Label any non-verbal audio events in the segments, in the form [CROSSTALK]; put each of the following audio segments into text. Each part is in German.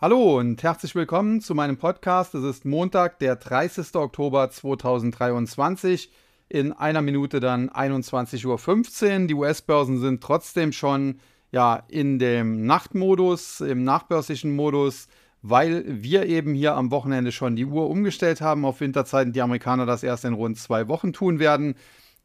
Hallo und herzlich willkommen zu meinem Podcast. Es ist Montag, der 30. Oktober 2023. In einer Minute dann 21.15 Uhr. Die US-Börsen sind trotzdem schon ja, in dem Nachtmodus, im nachbörslichen Modus, weil wir eben hier am Wochenende schon die Uhr umgestellt haben auf Winterzeiten. Die Amerikaner das erst in rund zwei Wochen tun werden.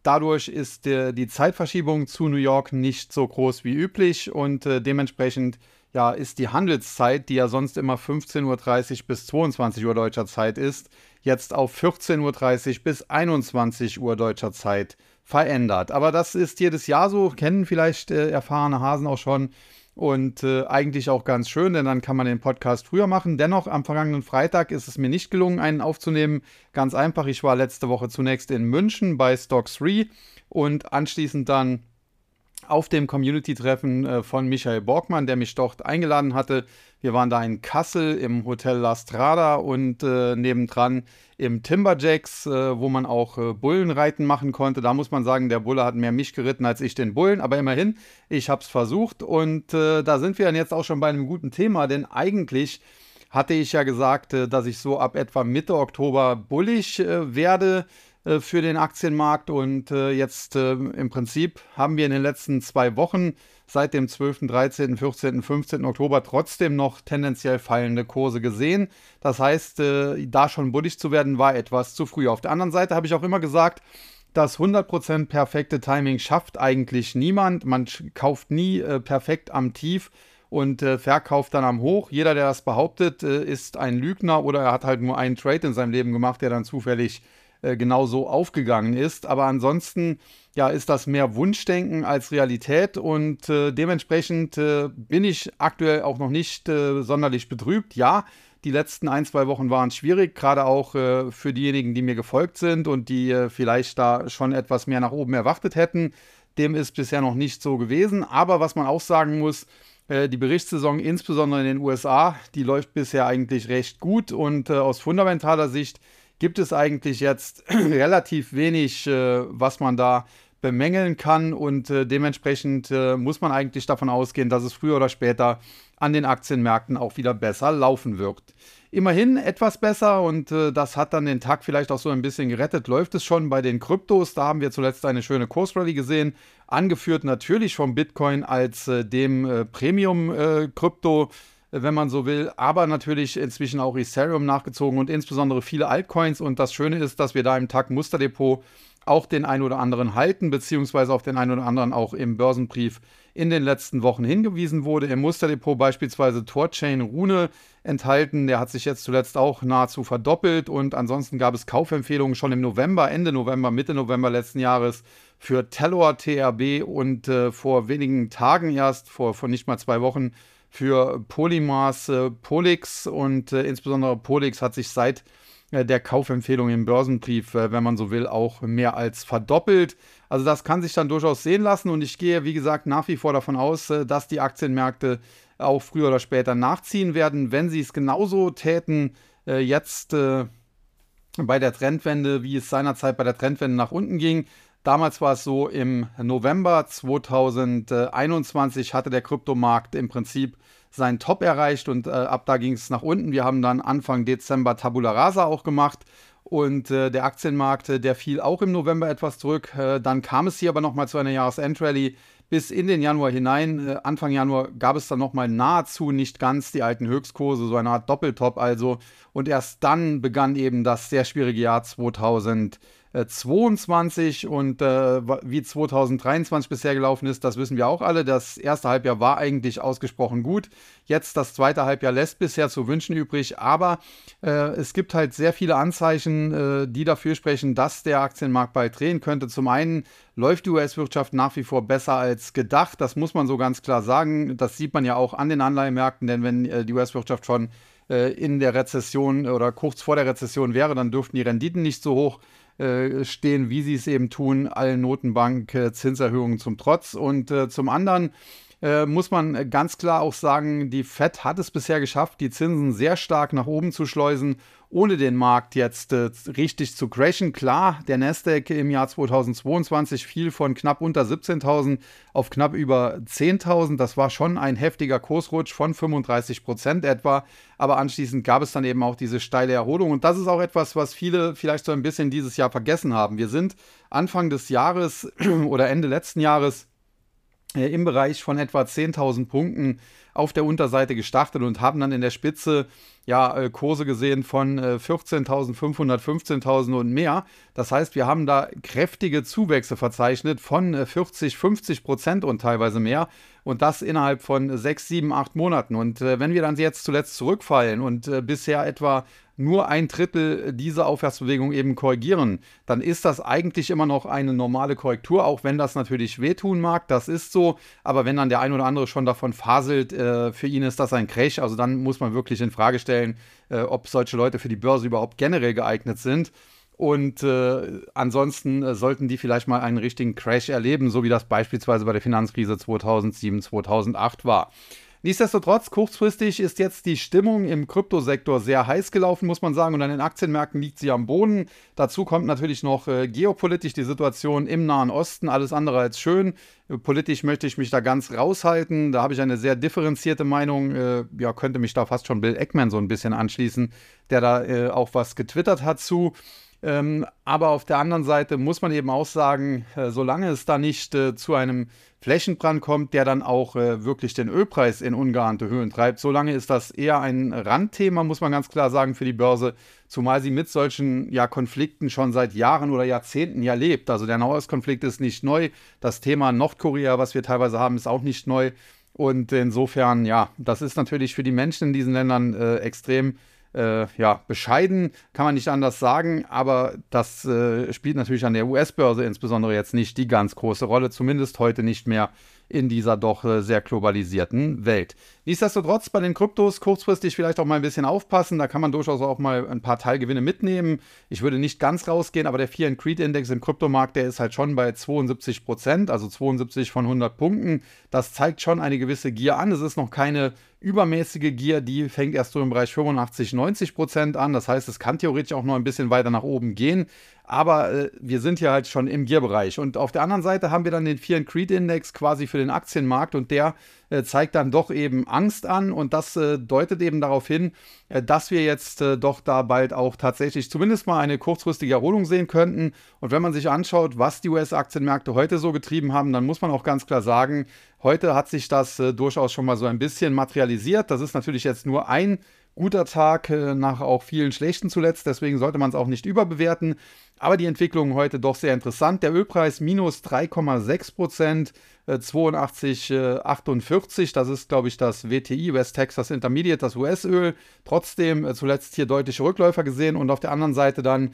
Dadurch ist äh, die Zeitverschiebung zu New York nicht so groß wie üblich und äh, dementsprechend ja, ist die Handelszeit, die ja sonst immer 15.30 Uhr bis 22 Uhr deutscher Zeit ist, jetzt auf 14.30 Uhr bis 21 Uhr deutscher Zeit verändert. Aber das ist jedes Jahr so, kennen vielleicht äh, erfahrene Hasen auch schon und äh, eigentlich auch ganz schön, denn dann kann man den Podcast früher machen. Dennoch, am vergangenen Freitag ist es mir nicht gelungen, einen aufzunehmen. Ganz einfach, ich war letzte Woche zunächst in München bei Stock 3 und anschließend dann auf dem Community-Treffen äh, von Michael Borgmann, der mich dort eingeladen hatte. Wir waren da in Kassel im Hotel La Strada und äh, nebendran im Timberjacks, äh, wo man auch äh, Bullenreiten machen konnte. Da muss man sagen, der Bulle hat mehr mich geritten als ich den Bullen, aber immerhin, ich habe es versucht und äh, da sind wir dann jetzt auch schon bei einem guten Thema, denn eigentlich hatte ich ja gesagt, äh, dass ich so ab etwa Mitte Oktober bullig werde äh, für den Aktienmarkt. Und äh, jetzt äh, im Prinzip haben wir in den letzten zwei Wochen seit dem 12., 13., 14., 15. Oktober trotzdem noch tendenziell fallende Kurse gesehen. Das heißt, äh, da schon bullig zu werden, war etwas zu früh. Auf der anderen Seite habe ich auch immer gesagt, das 100% perfekte Timing schafft eigentlich niemand. Man kauft nie äh, perfekt am Tief und äh, verkauft dann am Hoch. Jeder, der das behauptet, äh, ist ein Lügner oder er hat halt nur einen Trade in seinem Leben gemacht, der dann zufällig äh, genau so aufgegangen ist. Aber ansonsten ja, ist das mehr Wunschdenken als Realität und äh, dementsprechend äh, bin ich aktuell auch noch nicht äh, sonderlich betrübt. Ja, die letzten ein, zwei Wochen waren schwierig, gerade auch äh, für diejenigen, die mir gefolgt sind und die äh, vielleicht da schon etwas mehr nach oben erwartet hätten. Dem ist bisher noch nicht so gewesen. Aber was man auch sagen muss, die Berichtssaison, insbesondere in den USA, die läuft bisher eigentlich recht gut und aus fundamentaler Sicht gibt es eigentlich jetzt [CLEARS THROAT] relativ wenig, äh, was man da bemängeln kann und äh, dementsprechend äh, muss man eigentlich davon ausgehen, dass es früher oder später an den Aktienmärkten auch wieder besser laufen wird. Immerhin etwas besser und äh, das hat dann den Tag vielleicht auch so ein bisschen gerettet. Läuft es schon bei den Kryptos? Da haben wir zuletzt eine schöne Kursrallye gesehen, angeführt natürlich vom Bitcoin als äh, dem äh, Premium-Krypto wenn man so will, aber natürlich inzwischen auch Ethereum nachgezogen und insbesondere viele Altcoins. Und das Schöne ist, dass wir da im Tag Musterdepot auch den einen oder anderen halten, beziehungsweise auf den einen oder anderen auch im Börsenbrief in den letzten Wochen hingewiesen wurde. Im Musterdepot beispielsweise Torchain Rune enthalten. Der hat sich jetzt zuletzt auch nahezu verdoppelt und ansonsten gab es Kaufempfehlungen schon im November, Ende November, Mitte November letzten Jahres für Tellor TRB und äh, vor wenigen Tagen erst, vor, vor nicht mal zwei Wochen, für Polymaß äh, Polix und äh, insbesondere Polix hat sich seit äh, der Kaufempfehlung im Börsenbrief, wenn man so will, auch mehr als verdoppelt. Also das kann sich dann durchaus sehen lassen und ich gehe, wie gesagt, nach wie vor davon aus, dass die Aktienmärkte auch früher oder später nachziehen werden. Wenn sie es genauso täten, jetzt bei der Trendwende, wie es seinerzeit bei der Trendwende nach unten ging, Damals war es so, im November 2021 hatte der Kryptomarkt im Prinzip seinen Top erreicht und äh, ab da ging es nach unten. Wir haben dann Anfang Dezember Tabula Rasa auch gemacht und äh, der Aktienmarkt, äh, der fiel auch im November etwas zurück. Äh, dann kam es hier aber nochmal zu einer Jahresendrallye bis in den Januar hinein. Äh, Anfang Januar gab es dann nochmal nahezu nicht ganz die alten Höchstkurse, so eine Art Doppeltop also. Und erst dann begann eben das sehr schwierige Jahr 2021. 22 und äh, wie 2023 bisher gelaufen ist, das wissen wir auch alle. Das erste Halbjahr war eigentlich ausgesprochen gut. Jetzt das zweite Halbjahr lässt bisher zu wünschen übrig, aber äh, es gibt halt sehr viele Anzeichen, äh, die dafür sprechen, dass der Aktienmarkt bald drehen könnte. Zum einen läuft die US-Wirtschaft nach wie vor besser als gedacht. Das muss man so ganz klar sagen. Das sieht man ja auch an den Anleihemärkten, denn wenn äh, die US-Wirtschaft schon äh, in der Rezession oder kurz vor der Rezession wäre, dann dürften die Renditen nicht so hoch äh, stehen, wie sie es eben tun, allen Notenbank-Zinserhöhungen zum Trotz. Und äh, zum anderen äh, muss man ganz klar auch sagen, die Fed hat es bisher geschafft, die Zinsen sehr stark nach oben zu schleusen ohne den Markt jetzt äh, richtig zu crashen. Klar, der Nasdaq im Jahr 2022 fiel von knapp unter 17.000 auf knapp über 10.000. Das war schon ein heftiger Kursrutsch von 35 Prozent etwa. Aber anschließend gab es dann eben auch diese steile Erholung. Und das ist auch etwas, was viele vielleicht so ein bisschen dieses Jahr vergessen haben. Wir sind Anfang des Jahres [CLEARS THROAT] oder Ende letzten Jahres äh, im Bereich von etwa 10.000 Punkten auf der Unterseite gestartet und haben dann in der Spitze ja äh, Kurse gesehen von äh, 14.500, 15.000 und mehr. Das heißt, wir haben da kräftige Zuwächse verzeichnet von äh, 40, 50 Prozent und teilweise mehr. Und das innerhalb von sechs, sieben, acht Monaten. Und äh, wenn wir dann jetzt zuletzt zurückfallen und äh, bisher etwa nur ein Drittel dieser Aufwärtsbewegung eben korrigieren, dann ist das eigentlich immer noch eine normale Korrektur, auch wenn das natürlich wehtun mag. Das ist so. Aber wenn dann der ein oder andere schon davon faselt, äh, für ihn ist das ein Crash. Also dann muss man wirklich in Frage stellen, äh, ob solche Leute für die Börse überhaupt generell geeignet sind. Und äh, ansonsten äh, sollten die vielleicht mal einen richtigen Crash erleben, so wie das beispielsweise bei der Finanzkrise 2007, 2008 war. Nichtsdestotrotz, kurzfristig ist jetzt die Stimmung im Kryptosektor sehr heiß gelaufen, muss man sagen, und an den Aktienmärkten liegt sie am Boden. Dazu kommt natürlich noch äh, geopolitisch die Situation im Nahen Osten, alles andere als schön. Politisch möchte ich mich da ganz raushalten. Da habe ich eine sehr differenzierte Meinung. Äh, ja, könnte mich da fast schon Bill Eckman so ein bisschen anschließen, der da äh, auch was getwittert hat zu. Ähm, aber auf der anderen Seite muss man eben auch sagen, äh, solange es da nicht äh, zu einem Flächenbrand kommt, der dann auch äh, wirklich den Ölpreis in ungeahnte Höhen treibt. Solange ist das eher ein Randthema, muss man ganz klar sagen, für die Börse, zumal sie mit solchen ja, Konflikten schon seit Jahren oder Jahrzehnten ja lebt. Also der Nahostkonflikt ist nicht neu, das Thema Nordkorea, was wir teilweise haben, ist auch nicht neu. Und insofern, ja, das ist natürlich für die Menschen in diesen Ländern äh, extrem äh, ja, bescheiden, kann man nicht anders sagen, aber das äh, spielt natürlich an der US-Börse insbesondere jetzt nicht die ganz große Rolle, zumindest heute nicht mehr in dieser doch äh, sehr globalisierten Welt. Nichtsdestotrotz bei den Kryptos kurzfristig vielleicht auch mal ein bisschen aufpassen. Da kann man durchaus auch mal ein paar Teilgewinne mitnehmen. Ich würde nicht ganz rausgehen, aber der Fear and Creed Index im Kryptomarkt, der ist halt schon bei 72 Prozent, also 72 von 100 Punkten. Das zeigt schon eine gewisse Gier an. Es ist noch keine übermäßige Gier, die fängt erst so im Bereich 85, 90 Prozent an. Das heißt, es kann theoretisch auch noch ein bisschen weiter nach oben gehen. Aber äh, wir sind ja halt schon im Gear-Bereich. Und auf der anderen Seite haben wir dann den Fear Creed Index quasi für den Aktienmarkt und der äh, zeigt dann doch eben Angst an und das äh, deutet eben darauf hin, äh, dass wir jetzt äh, doch da bald auch tatsächlich zumindest mal eine kurzfristige Erholung sehen könnten. Und wenn man sich anschaut, was die US-Aktienmärkte heute so getrieben haben, dann muss man auch ganz klar sagen, heute hat sich das äh, durchaus schon mal so ein bisschen materialisiert. Das ist natürlich jetzt nur ein guter Tag nach auch vielen schlechten zuletzt, deswegen sollte man es auch nicht überbewerten. Aber die Entwicklung heute doch sehr interessant. Der Ölpreis minus 3,6 Prozent, äh, 82,48. Äh, das ist, glaube ich, das WTI, West Texas Intermediate, das US-Öl. Trotzdem äh, zuletzt hier deutliche Rückläufer gesehen. Und auf der anderen Seite dann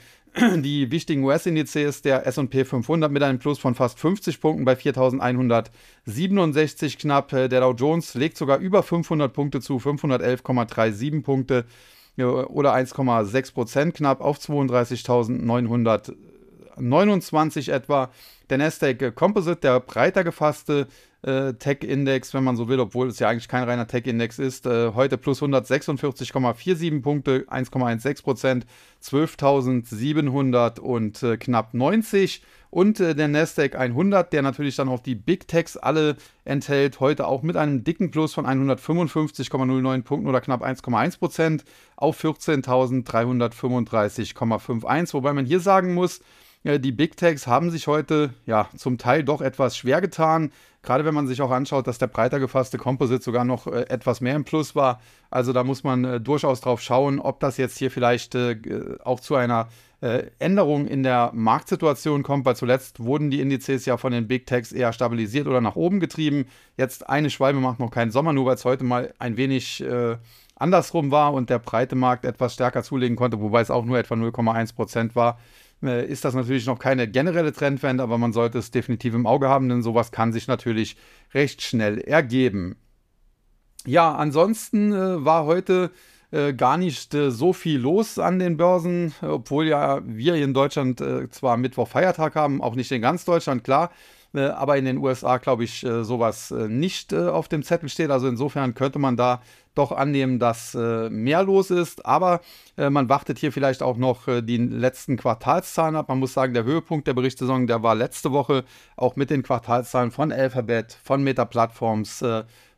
die wichtigen US-Indizes, der SP 500 mit einem Plus von fast 50 Punkten bei 4167 knapp. Äh, der Dow Jones legt sogar über 500 Punkte zu, 511,37 Punkte oder 1,6 Prozent knapp auf 32.929 etwa. Der Nasdaq Composite, der breiter gefasste äh, Tech-Index, wenn man so will, obwohl es ja eigentlich kein reiner Tech-Index ist, äh, heute plus 146,47 Punkte, 1,16 Prozent, 12.700 und äh, knapp 90 und äh, der Nasdaq 100, der natürlich dann auch die Big Techs alle enthält, heute auch mit einem dicken Plus von 155,09 Punkten oder knapp 1,1 Prozent auf 14.335,51. Wobei man hier sagen muss, die Big Techs haben sich heute ja zum Teil doch etwas schwer getan. Gerade wenn man sich auch anschaut, dass der breiter gefasste Composite sogar noch äh, etwas mehr im Plus war. Also da muss man äh, durchaus drauf schauen, ob das jetzt hier vielleicht äh, auch zu einer Änderung in der Marktsituation kommt, weil zuletzt wurden die Indizes ja von den Big Techs eher stabilisiert oder nach oben getrieben. Jetzt eine Schwalbe macht noch keinen Sommer, nur weil es heute mal ein wenig andersrum war und der breite Markt etwas stärker zulegen konnte, wobei es auch nur etwa 0,1 Prozent war äh, ist das natürlich noch keine generelle Trendwende, aber man sollte es definitiv im Auge haben, denn sowas kann sich natürlich recht schnell ergeben. Ja, ansonsten äh, war heute äh, gar nicht äh, so viel los an den Börsen, obwohl ja wir hier in Deutschland äh, zwar Mittwoch Feiertag haben, auch nicht in ganz Deutschland, klar. äh, aber in den USA, glaube ich, sowas nicht auf dem Zettel steht. Also insofern könnte man da doch annehmen, dass mehr los ist. Aber man wartet hier vielleicht auch noch die letzten Quartalszahlen ab. Man muss sagen, der Höhepunkt der Berichtssaison, der war letzte Woche auch mit den Quartalszahlen von Alphabet, von Meta Platforms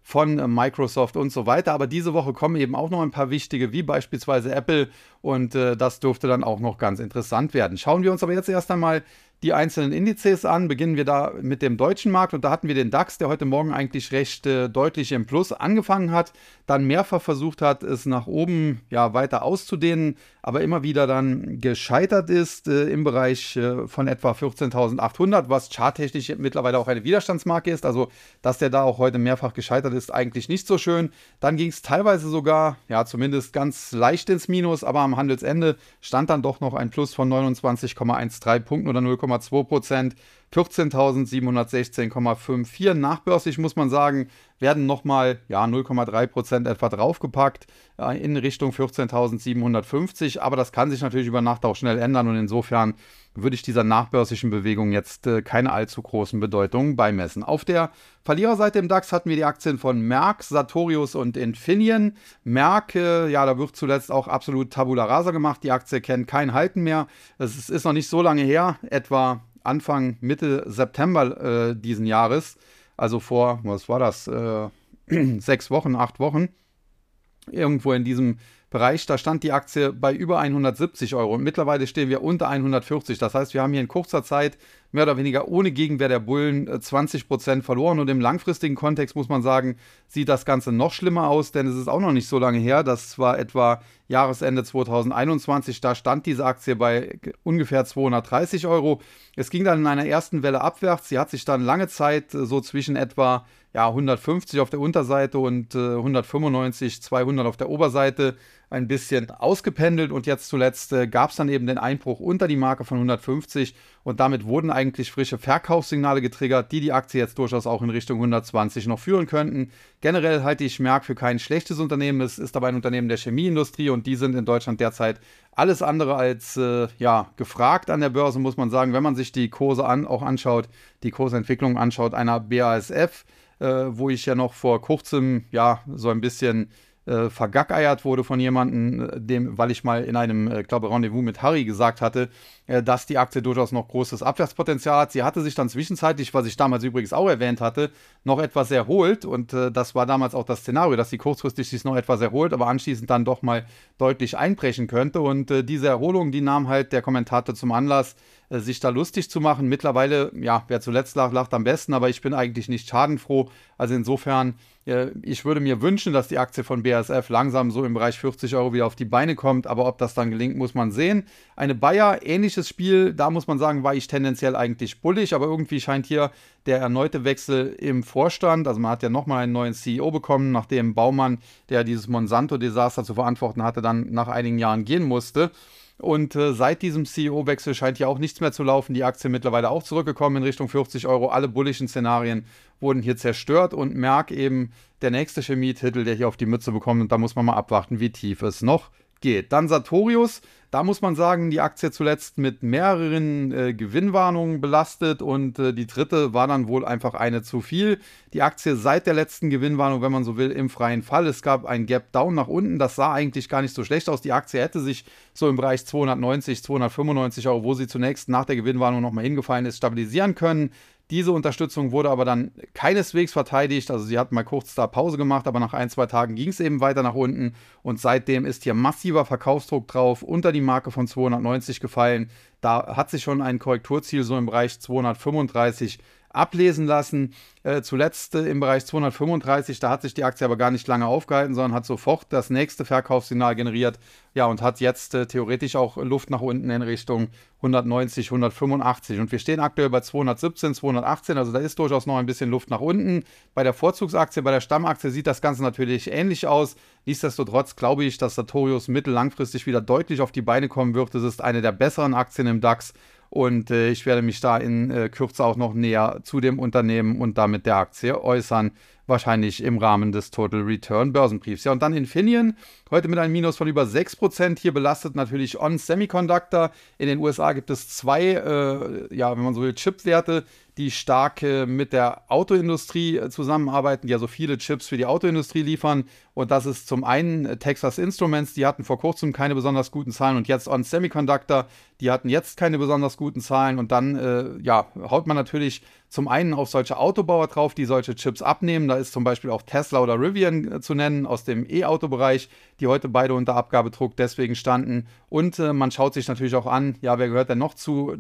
von Microsoft und so weiter. Aber diese Woche kommen eben auch noch ein paar wichtige, wie beispielsweise Apple. Und äh, das dürfte dann auch noch ganz interessant werden. Schauen wir uns aber jetzt erst einmal die einzelnen Indizes an. Beginnen wir da mit dem deutschen Markt und da hatten wir den DAX, der heute Morgen eigentlich recht äh, deutlich im Plus angefangen hat, dann mehrfach versucht hat, es nach oben ja weiter auszudehnen, aber immer wieder dann gescheitert ist äh, im Bereich äh, von etwa 14.800, was charttechnisch mittlerweile auch eine Widerstandsmarke ist. Also, dass der da auch heute mehrfach gescheitert ist, eigentlich nicht so schön. Dann ging es teilweise sogar, ja, zumindest ganz leicht ins Minus, aber am Handelsende stand dann doch noch ein Plus von 29,13 Punkten oder 0, 0,2 Prozent, 14.716,54. Nachbörslich muss man sagen, werden nochmal ja, 0,3 Prozent etwa draufgepackt äh, in Richtung 14.750. Aber das kann sich natürlich über Nacht auch schnell ändern und insofern würde ich dieser nachbörslichen Bewegung jetzt äh, keine allzu großen Bedeutungen beimessen. Auf der Verliererseite im DAX hatten wir die Aktien von Merck, Sartorius und Infineon. Merck, äh, ja, da wird zuletzt auch absolut Tabula Rasa gemacht. Die Aktie kennt kein Halten mehr. Es ist noch nicht so lange her, etwa Anfang, Mitte September äh, diesen Jahres, also vor, was war das, äh, [CLEARS THROAT] sechs Wochen, acht Wochen, irgendwo in diesem Bereich, da stand die Aktie bei über 170 Euro und mittlerweile stehen wir unter 140. Das heißt, wir haben hier in kurzer Zeit mehr oder weniger ohne Gegenwehr der Bullen 20% äh, verloren und im langfristigen Kontext muss man sagen, sieht das Ganze noch schlimmer aus, denn es ist auch noch nicht so lange her. Das war etwa Jahresende 2021. Da stand diese Aktie bei ungefähr 230 Euro. Es ging dann in einer ersten Welle abwärts. Sie hat sich dann lange Zeit äh, so zwischen etwa ja, 150 auf der Unterseite und äh, 195, 200 auf der Oberseite ein bisschen ausgependelt. Und jetzt zuletzt äh, gab es dann eben den Einbruch unter die Marke von 150 und damit wurden eigentlich frische Verkaufssignale getriggert, die die Aktie jetzt durchaus auch in Richtung 120 noch führen könnten. Generell halte ich Merck für kein schlechtes Unternehmen, es ist aber ein Unternehmen der Chemieindustrie und die sind in Deutschland derzeit alles andere als äh, ja, gefragt an der Börse, muss man sagen, wenn man sich die Kurse an, auch anschaut, die Kursentwicklung anschaut einer BASF, äh, wo ich ja noch vor kurzem ja so ein bisschen äh, vergackeiert wurde von jemandem, äh, dem, weil ich mal in einem, äh, glaube Rendezvous mit Harry gesagt hatte, äh, dass die Aktie durchaus noch großes Abwärtspotenzial hat. Sie hatte sich dann zwischenzeitlich, was ich damals übrigens auch erwähnt hatte, noch etwas erholt und äh, das war damals auch das Szenario, dass sie kurzfristig sich noch etwas erholt, aber anschließend dann doch mal deutlich einbrechen könnte und äh, diese Erholung, die nahm halt der Kommentator zum Anlass, sich da lustig zu machen. Mittlerweile, ja, wer zuletzt lacht, lacht am besten, aber ich bin eigentlich nicht schadenfroh. Also insofern ich würde mir wünschen, dass die Aktie von BASF langsam so im Bereich 40 Euro wieder auf die Beine kommt, aber ob das dann gelingt, muss man sehen. Eine Bayer, ähnliches Spiel, da muss man sagen, war ich tendenziell eigentlich bullig, aber irgendwie scheint hier der erneute Wechsel im Vorstand, also man hat ja nochmal einen neuen CEO bekommen, nachdem Baumann, der dieses Monsanto-Desaster zu verantworten hatte, dann nach einigen Jahren gehen musste. Und äh, seit diesem CEO-Wechsel scheint ja auch nichts mehr zu laufen. Die Aktie mittlerweile auch zurückgekommen in Richtung 40 Euro. Alle bullischen Szenarien wurden hier zerstört und Merck eben der nächste Chemietitel, der hier auf die Mütze bekommt. Und da muss man mal abwarten, wie tief es noch geht. Dann Sartorius, da muss man sagen, die Aktie zuletzt mit mehreren äh, Gewinnwarnungen belastet und äh, die dritte war dann wohl einfach eine zu viel. Die Aktie seit der letzten Gewinnwarnung, wenn man so will, im freien Fall. Es gab ein Gap Down nach unten, das sah eigentlich gar nicht so schlecht aus. Die Aktie hätte sich so im Bereich 290, 295 Euro, wo sie zunächst nach der Gewinnwarnung nochmal hingefallen ist, stabilisieren können. Diese Unterstützung wurde aber dann keineswegs verteidigt. Also sie hat mal kurz da Pause gemacht, aber nach ein, zwei Tagen ging es eben weiter nach unten. Und seitdem ist hier massiver Verkaufsdruck drauf, unter die Marke von 290 gefallen. Da hat sich schon ein Korrekturziel so im Bereich 235 ablesen lassen. Äh, zuletzt äh, im Bereich 235, da hat sich die Aktie aber gar nicht lange aufgehalten, sondern hat sofort das nächste Verkaufssignal generiert. Ja, und hat jetzt äh, theoretisch auch Luft nach unten in Richtung 190, 185. Und wir stehen aktuell bei 217, 218, also da ist durchaus noch ein bisschen Luft nach unten. Bei der Vorzugsaktie, bei der Stammaktie sieht das Ganze natürlich ähnlich aus. Nichtsdestotrotz glaube ich, dass Sartorius mittellangfristig wieder deutlich auf die Beine kommen wird. Es ist eine der besseren Aktien im DAX. Und äh, ich werde mich da in äh, Kürze auch noch näher zu dem Unternehmen und damit der Aktie äußern, wahrscheinlich im Rahmen des Total Return Börsenbriefs. Ja, und dann Infineon, heute mit einem Minus von über 6%. Hier belastet natürlich On Semiconductor. In den USA gibt es zwei, äh, ja, wenn man so will, Chipwerte, die stark äh, mit der Autoindustrie äh, zusammenarbeiten, die also viele Chips für die Autoindustrie liefern. Und das ist zum einen äh, Texas Instruments, die hatten vor kurzem keine besonders guten Zahlen und jetzt On Semiconductor, die hatten jetzt keine besonders guten Zahlen. Und dann, äh, ja, haut man natürlich zum einen auf solche Autobauer drauf, die solche Chips abnehmen. Da ist zum Beispiel auch Tesla oder Rivian äh, zu nennen aus dem E-Auto-Bereich, die heute beide unter Abgabedruck deswegen standen. Und äh, man schaut sich natürlich auch an, ja, wer gehört denn noch zu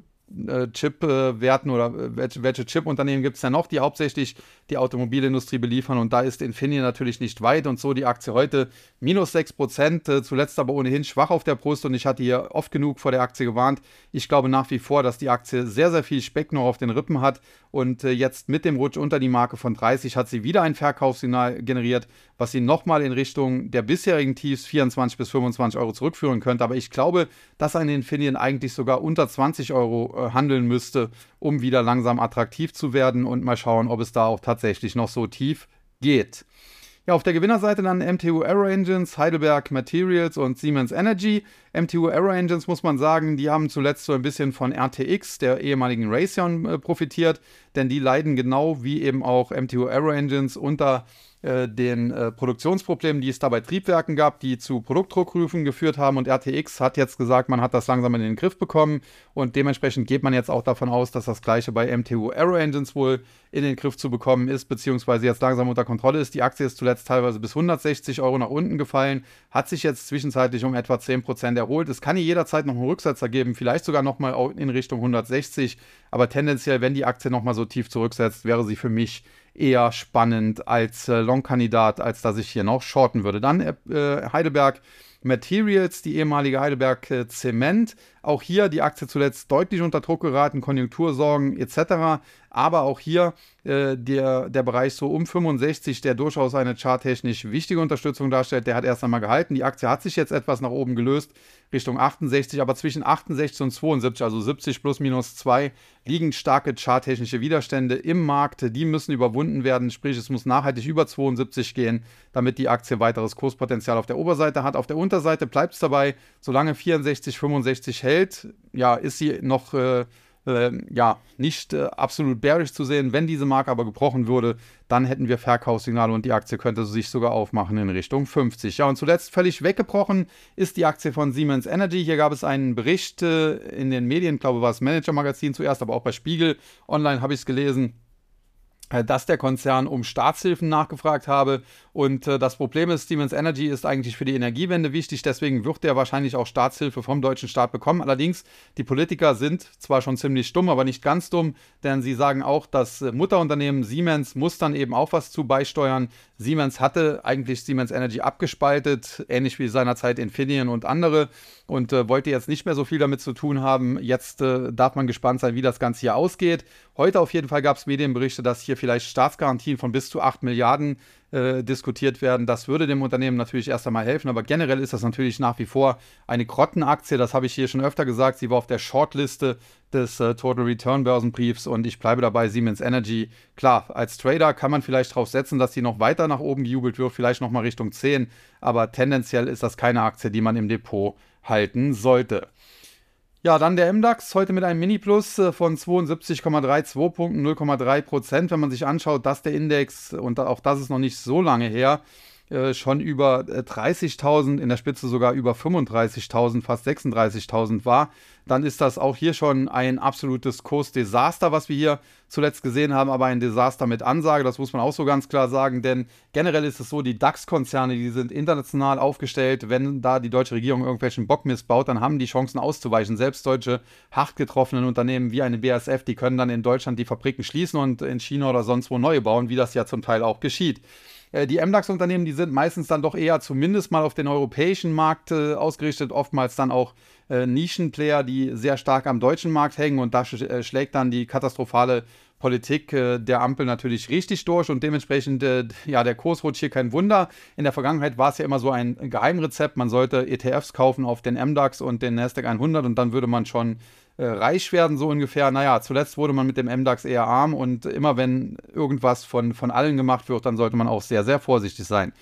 Chip-Werten oder äh, welche, welche Chip-Unternehmen gibt es denn noch, die hauptsächlich die Automobilindustrie beliefern und da ist Infineon natürlich nicht weit und so die Aktie heute minus 6%, äh, zuletzt aber ohnehin schwach auf der Brust und ich hatte hier oft genug vor der Aktie gewarnt. Ich glaube nach wie vor, dass die Aktie sehr, sehr viel Speck noch auf den Rippen hat und jetzt mit dem Rutsch unter die Marke von 30 hat sie wieder ein Verkaufssignal generiert, was sie nochmal in Richtung der bisherigen Tiefs 24 bis 25 Euro zurückführen könnte, aber ich glaube, dass ein Infineon eigentlich sogar unter 20 Euro äh, handeln müsste, um wieder langsam attraktiv zu werden und mal schauen, ob es da auch tatsächlich noch so tief geht. Ja, auf der Gewinnerseite dann MTU Aero Engines, Heidelberg Materials und Siemens Energy. MTU Aero Engines muss man sagen, die haben zuletzt so ein bisschen von RTX, der ehemaligen Raytheon, äh, profitiert, denn die leiden genau wie eben auch MTU Aero Engines unter äh, den äh, Produktionsproblemen, die es da bei Triebwerken gab, die zu Produktdruckrufen geführt haben. Und RTX hat jetzt gesagt, man hat das langsam in den Griff bekommen. Und dementsprechend geht man jetzt auch davon aus, dass das gleiche bei MTU Aero Engines wohl in den Griff zu bekommen ist, beziehungsweise jetzt langsam unter Kontrolle ist. Die Aktie ist zuletzt teilweise bis 160 Euro nach unten gefallen, hat sich jetzt zwischenzeitlich um etwa 10% erholt. Es kann hier jederzeit noch einen Rücksetzer geben, vielleicht sogar nochmal in Richtung 160. Aber tendenziell, wenn die Aktie nochmal so tief zurücksetzt, wäre sie für mich eher spannend als äh, Long-Kandidat, als dass ich hier noch shorten würde. Dann äh, Heidelberg Materials, die ehemalige Heidelberg äh, Zement. Auch hier die Aktie zuletzt deutlich unter Druck geraten, Konjunktursorgen etc. Aber auch hier äh, der, der Bereich so um 65, der durchaus eine charttechnisch wichtige Unterstützung darstellt, der hat erst einmal gehalten. Die Aktie hat sich jetzt etwas nach oben gelöst, Richtung 68, aber zwischen 68 und 72, also 70 plus minus 2, liegen starke charttechnische Widerstände im Markt. Die müssen überwunden werden, sprich es muss nachhaltig über 72 gehen, damit die Aktie weiteres Kurspotenzial auf der Oberseite hat. Auf der Unterseite bleibt es dabei, solange 64, 65 hält, ja, ist sie noch äh, äh, ja, nicht äh, absolut bearish zu sehen. Wenn diese Marke aber gebrochen würde, dann hätten wir Verkaufssignale und die Aktie könnte sich sogar aufmachen in Richtung 50. Ja, und zuletzt völlig weggebrochen ist die Aktie von Siemens Energy. Hier gab es einen Bericht äh, in den Medien, glaube war es Manager Magazin zuerst, aber auch bei Spiegel Online habe ich es gelesen äh, dass der Konzern um Staatshilfen nachgefragt habe. Und äh, das Problem ist, Siemens Energy ist eigentlich für die Energiewende wichtig, deswegen wird er wahrscheinlich auch Staatshilfe vom deutschen Staat bekommen. Allerdings, die Politiker sind zwar schon ziemlich dumm, aber nicht ganz dumm, denn sie sagen auch, das Mutterunternehmen Siemens muss dann eben auch was zu beisteuern. Siemens hatte eigentlich Siemens Energy abgespaltet, ähnlich wie seinerzeit Infineon und andere, und äh, wollte jetzt nicht mehr so viel damit zu tun haben. Jetzt äh, darf man gespannt sein, wie das Ganze hier ausgeht. Heute auf jeden Fall gab es Medienberichte, dass hier vielleicht Staatsgarantien von bis zu 8 Milliarden äh, diskutiert werden. Das würde dem Unternehmen natürlich erst einmal helfen, aber generell ist das natürlich nach wie vor eine Grottenaktie. Das habe ich hier schon öfter gesagt. Sie war auf der Shortliste des äh, Total Return Börsenbriefs und ich bleibe dabei. Siemens Energy, klar, als Trader kann man vielleicht darauf setzen, dass sie noch weiter nach oben gejubelt wird, vielleicht nochmal Richtung 10, aber tendenziell ist das keine Aktie, die man im Depot halten sollte. Ja, dann der MDAX heute mit einem Mini-Plus äh, von 72,32 Punkten, 0,3 Prozent. Wenn man sich anschaut, dass der Index, und auch das ist noch nicht so lange her, äh, schon über 30.000, äh, in der Spitze sogar über 35.000, fast 36.000 war, dann ist das auch hier schon ein absolutes Kursdesaster, was wir hier zuletzt gesehen haben, aber ein Desaster mit Ansage, das muss man auch so ganz klar sagen, denn generell ist es so, die DAX-Konzerne, die sind international aufgestellt, wenn da die deutsche Regierung irgendwelchen Bock missbaut, dann haben die Chancen auszuweichen. Selbst deutsche hart getroffenen Unternehmen wie eine BASF, die können dann in Deutschland die Fabriken schließen und in China oder sonst wo neue bauen, wie das ja zum Teil auch geschieht. Äh, die MDAX-Unternehmen, die sind meistens dann doch eher zumindest mal auf den europäischen Markt äh, ausgerichtet, oftmals dann auch äh, Nischenplayer, die sehr stark am deutschen Markt hängen. Und da sch äh, schlägt dann die katastrophale Politik äh, der Ampel natürlich richtig durch. Und dementsprechend, äh, ja, der Kurs rutscht hier kein Wunder. In der Vergangenheit war es ja immer so ein Geheimrezept, man sollte ETFs kaufen auf den MDAX und den Nasdaq 100 und dann würde man schon äh, reich werden, so ungefähr. Naja, zuletzt wurde man mit dem MDAX eher arm und immer wenn irgendwas von, von allen gemacht wird, dann sollte man auch sehr, sehr vorsichtig sein.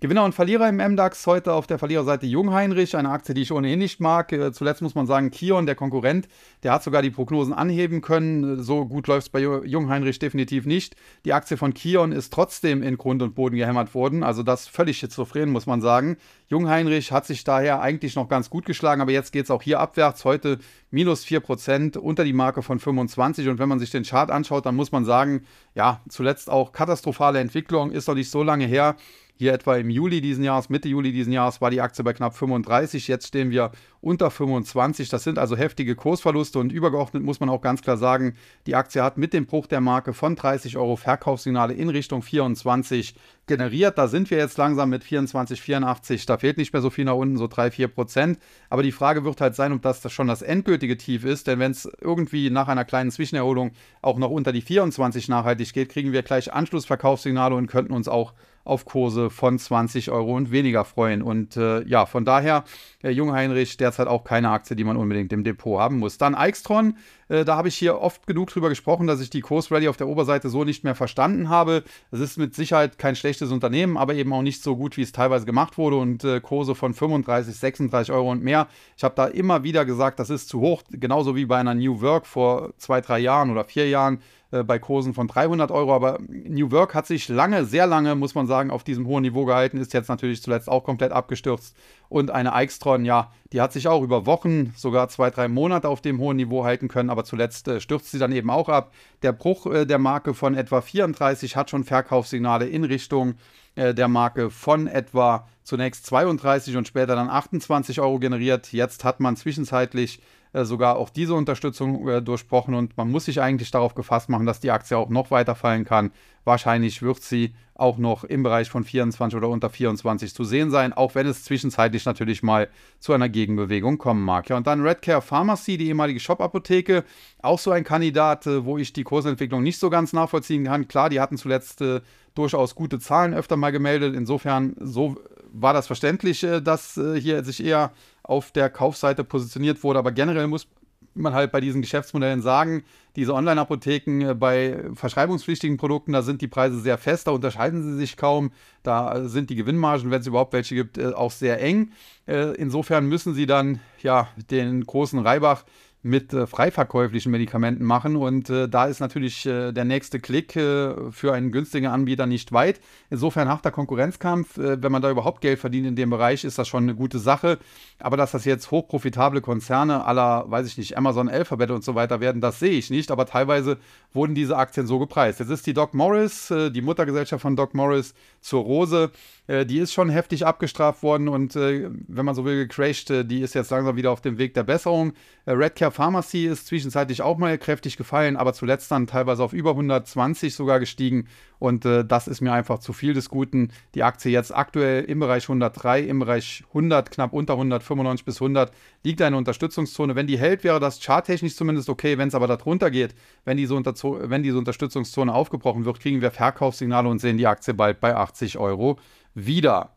Gewinner und Verlierer im MDAX heute auf der Verliererseite Jungheinrich, eine Aktie, die ich ohnehin nicht mag. Äh, zuletzt muss man sagen, Kion, der Konkurrent, der hat sogar die Prognosen anheben können. So gut läuft es bei Jungheinrich definitiv nicht. Die Aktie von Kion ist trotzdem in Grund und Boden gehämmert worden. Also das völlig schizophren, muss man sagen. Jungheinrich hat sich daher eigentlich noch ganz gut geschlagen, aber jetzt geht es auch hier abwärts. Heute minus 4% unter die Marke von 25. Und wenn man sich den Chart anschaut, dann muss man sagen, ja, zuletzt auch katastrophale Entwicklung, ist doch nicht so lange her. Hier etwa im Juli diesen Jahres, Mitte Juli diesen Jahres war die Aktie bei knapp 35. Jetzt stehen wir unter 25. Das sind also heftige Kursverluste und übergeordnet muss man auch ganz klar sagen, die Aktie hat mit dem Bruch der Marke von 30 Euro Verkaufssignale in Richtung 24 generiert. Da sind wir jetzt langsam mit 24, 84. Da fehlt nicht mehr so viel nach unten, so 3, 4 Prozent. Aber die Frage wird halt sein, ob das schon das endgültige Tief ist. Denn wenn es irgendwie nach einer kleinen Zwischenerholung auch noch unter die 24 nachhaltig geht, kriegen wir gleich Anschlussverkaufssignale und könnten uns auch auf Kurse von 20 Euro und weniger freuen. Und äh, ja, von daher, Herr Jungheinrich, derzeit auch keine Aktie, die man unbedingt im Depot haben muss. Dann Eichstron, äh, da habe ich hier oft genug drüber gesprochen, dass ich die Kursrally auf der Oberseite so nicht mehr verstanden habe. Es ist mit Sicherheit kein schlechtes Unternehmen, aber eben auch nicht so gut, wie es teilweise gemacht wurde und äh, Kurse von 35, 36 Euro und mehr. Ich habe da immer wieder gesagt, das ist zu hoch, genauso wie bei einer New Work vor zwei, drei Jahren oder vier Jahren äh, bei Kursen von 300 Euro. Aber New Work hat sich lange, sehr lange, muss man sagen, auf diesem hohen Niveau gehalten, ist jetzt natürlich zuletzt auch komplett abgestürzt. Und eine Eichstron, ja, die hat sich auch über Wochen, sogar zwei, drei Monate auf dem hohen Niveau halten können, aber zuletzt äh, stürzt sie dann eben auch ab. Der Bruch äh, der Marke von etwa 34 hat schon Verkaufssignale in Richtung äh, der Marke von etwa zunächst 32 und später dann 28 Euro generiert. Jetzt hat man zwischenzeitlich äh, sogar auch diese Unterstützung äh, durchbrochen und man muss sich eigentlich darauf gefasst machen, dass die Aktie auch noch weiter fallen kann. Wahrscheinlich wird sie auch noch im Bereich von 24 oder unter 24 zu sehen sein, auch wenn es zwischenzeitlich natürlich mal zu einer Gegenbewegung kommen mag. Ja, und dann Redcare Pharmacy, die ehemalige Shop-Apotheke, auch so ein Kandidat, äh, wo ich die Kursentwicklung nicht so ganz nachvollziehen kann. Klar, die hatten zuletzt äh, durchaus gute Zahlen öfter mal gemeldet. Insofern, so war das verständlich, äh, dass äh, hier sich eher auf der Kaufseite positioniert wurde. Aber generell muss man halt bei diesen Geschäftsmodellen sagen, diese Online-Apotheken äh, bei verschreibungspflichtigen Produkten, da sind die Preise sehr fest, da unterscheiden sie sich kaum. Da sind die Gewinnmargen, wenn es überhaupt welche gibt, auch sehr eng. Insofern müssen sie dann ja den großen Reibach mit äh, freiverkäuflichen Medikamenten machen. Und äh, da ist natürlich äh, der nächste Klick äh, für einen günstigen Anbieter nicht weit. Insofern harter Konkurrenzkampf. Äh, wenn man da überhaupt Geld verdient in dem Bereich, ist das schon eine gute Sache. Aber dass das jetzt hochprofitable Konzerne aller, weiß ich nicht, Amazon, Alphabet und so weiter werden, das sehe ich nicht. Aber teilweise wurden diese Aktien so gepreist. Jetzt ist die Doc Morris, äh, die Muttergesellschaft von Doc Morris, zur Rose. Die ist schon heftig abgestraft worden und wenn man so will, gecrashed. die ist jetzt langsam wieder auf dem Weg der Besserung. Redcare Pharmacy ist zwischenzeitlich auch mal kräftig gefallen, aber zuletzt dann teilweise auf über 120 sogar gestiegen. Und äh, das ist mir einfach zu viel des Guten. Die Aktie jetzt aktuell im Bereich 103, im Bereich 100, knapp unter 195 bis 100 liegt eine Unterstützungszone. Wenn die hält, wäre das charttechnisch zumindest okay. Wenn es aber darunter geht, wenn diese, wenn diese Unterstützungszone aufgebrochen wird, kriegen wir Verkaufssignale und sehen die Aktie bald bei 80 Euro wieder.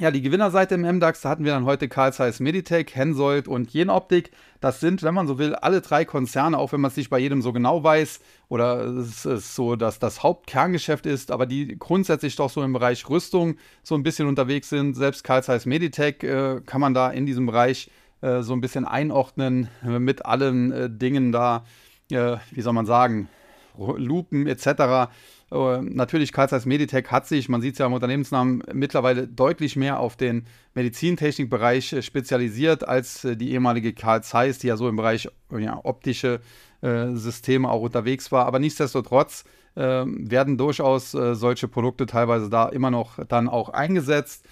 Ja, die Gewinnerseite im MDAX, da hatten wir dann heute Carl Zeiss Meditech, Hensoldt und Jenoptik. Das sind, wenn man so will, alle drei Konzerne, auch wenn man es nicht bei jedem so genau weiß oder es ist so, dass das Hauptkerngeschäft ist, aber die grundsätzlich doch so im Bereich Rüstung so ein bisschen unterwegs sind. Selbst Carl Zeiss Meditech äh, kann man da in diesem Bereich äh, so ein bisschen einordnen mit allen äh, Dingen da, äh, wie soll man sagen, Lupen etc. Äh, natürlich, Zeiss Meditech hat sich, man sieht es ja im Unternehmensnamen, mittlerweile deutlich mehr auf den Medizintechnikbereich äh, spezialisiert als äh, die ehemalige Carl Zeiss, die ja so im Bereich ja, optische äh, Systeme auch unterwegs war. Aber nichtsdestotrotz äh, werden durchaus äh, solche Produkte teilweise da immer noch dann auch eingesetzt.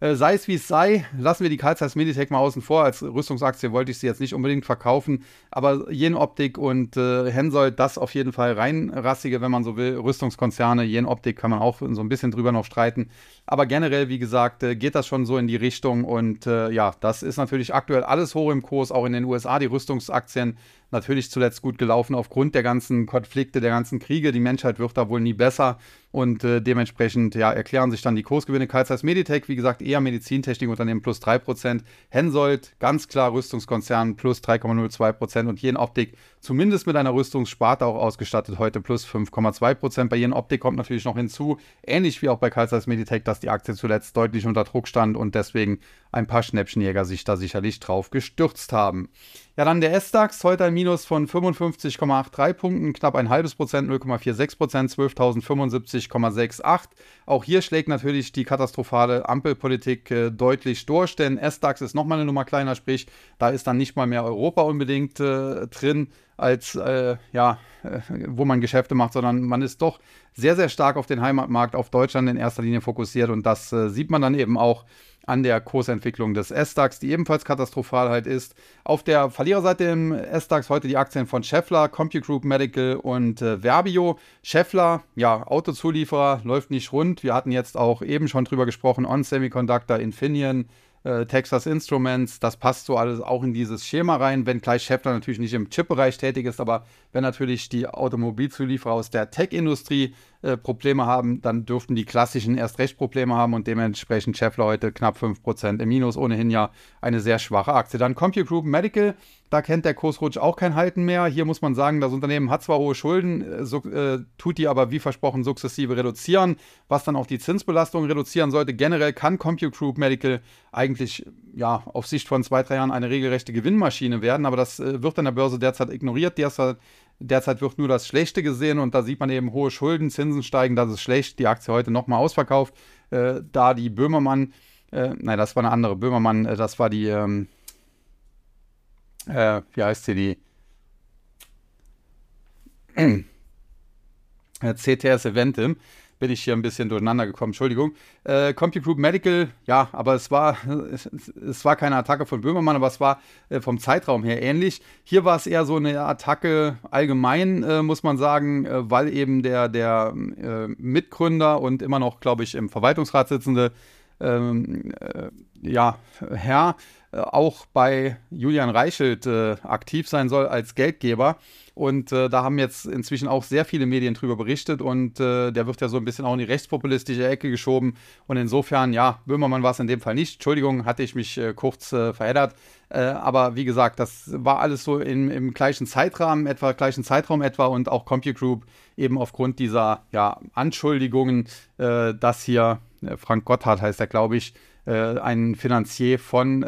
Äh, sei es wie es sei, lassen wir die Carl Zeiss Meditech mal außen vor. Als Rüstungsaktie wollte ich sie jetzt nicht unbedingt verkaufen, aber Jen-Optik und äh, Hensoldt, das auf jeden Fall reinrassige, wenn man so will. Rüstungskonzerne, Jen-Optik kann man auch so ein bisschen drüber noch streiten. Aber generell, wie gesagt, äh, geht das schon so in die Richtung und äh, ja, das ist natürlich aktuell alles hoch im Kurs, auch in den USA. Die Rüstungsaktien natürlich zuletzt gut gelaufen aufgrund der ganzen Konflikte, der ganzen Kriege. Die Menschheit wird da wohl nie besser und äh, dementsprechend ja, erklären sich dann die Kursgewinne. Zeiss Meditech, wie gesagt, eher Medizintechnikunternehmen plus 3%. Hensoldt, ganz klar Rüstungskonzern plus 3,02% und Jen Optik zumindest mit einer Rüstungssparte auch ausgestattet, heute plus 5,2%. Bei Jen Optik kommt natürlich noch hinzu, ähnlich wie auch bei Carl Meditech, dass die Aktie zuletzt deutlich unter Druck stand und deswegen ein paar Schnäppchenjäger sich da sicherlich drauf gestürzt haben. Ja, dann der S-DAX, heute ein Minus von 55,83 Punkten, knapp ein halbes Prozent, 0,46 Prozent, 12.075,68. Auch hier schlägt natürlich die katastrophale Ampelpolitik äh, deutlich durch, denn S-DAX ist nochmal eine Nummer kleiner, sprich, da ist dann nicht mal mehr Europa unbedingt äh, drin, als äh, ja, äh, wo man Geschäfte macht, sondern man ist doch sehr, sehr stark auf den Heimatmarkt, auf Deutschland in erster Linie fokussiert und das äh, sieht man dann eben auch an der Kursentwicklung des S-DAX, die ebenfalls katastrophal halt ist. Auf der Verliererseite im S-DAX heute die Aktien von Scheffler, CompuGroup Medical und äh, Verbio. Scheffler, ja, Autozulieferer, läuft nicht rund. Wir hatten jetzt auch eben schon drüber gesprochen, On Semiconductor, Infineon, äh, Texas Instruments, das passt so alles auch in dieses Schema rein, wenngleich Scheffler natürlich nicht im Chip-Bereich tätig ist, aber wenn natürlich die Automobilzulieferer aus der Tech-Industrie äh, Probleme haben, dann dürften die klassischen erst recht Probleme haben und dementsprechend Scheffler heute knapp 5% im Minus, ohnehin ja eine sehr schwache Aktie. Dann CompuGroup Medical, da kennt der Kursrutsch auch kein Halten mehr. Hier muss man sagen, das Unternehmen hat zwar hohe Schulden, äh, so, äh, tut die aber wie versprochen sukzessive reduzieren, was dann auch die Zinsbelastung reduzieren sollte. Generell kann CompuGroup Medical eigentlich ja, auf Sicht von zwei, drei Jahren eine regelrechte Gewinnmaschine werden, aber das äh, wird an der Börse derzeit ignoriert. Derzeit Derzeit wird nur das Schlechte gesehen und da sieht man eben hohe Schulden, Zinsen steigen, das ist schlecht. Die Aktie heute nochmal ausverkauft. Äh, da die Böhmermann, äh, nein, das war eine andere Böhmermann, äh, das war die, ähm, äh, wie heißt sie, die [CLEARS THROAT] CTS Eventim bin ich hier ein bisschen durcheinander gekommen, Entschuldigung. Äh, CompuGroup Medical, ja, aber es war, [LAUGHS] es, es, war keine Attacke von Böhmermann, aber es war äh, vom Zeitraum her ähnlich. Hier war es eher so eine Attacke allgemein, äh, muss man sagen, äh, weil eben der, der äh, Mitgründer und immer noch, glaube ich, im Verwaltungsrat sitzende ähm, äh, ja, Herr auch bei Julian Reichelt aktiv sein soll als Geldgeber. Und äh, da haben jetzt inzwischen auch sehr viele Medien drüber berichtet und äh, der wird ja so ein bisschen auch in die rechtspopulistische Ecke geschoben. Und insofern, ja, Böhmermann war es in dem Fall nicht. Entschuldigung, hatte ich mich äh, kurz äh, verheddert. Äh, aber wie gesagt, das war alles so in, im gleichen Zeitrahmen, etwa gleichen Zeitraum etwa und auch CompuGroup eben aufgrund dieser ja, Anschuldigungen, äh, dass hier Frank Gotthard heißt er, glaube ich, ein Finanzier von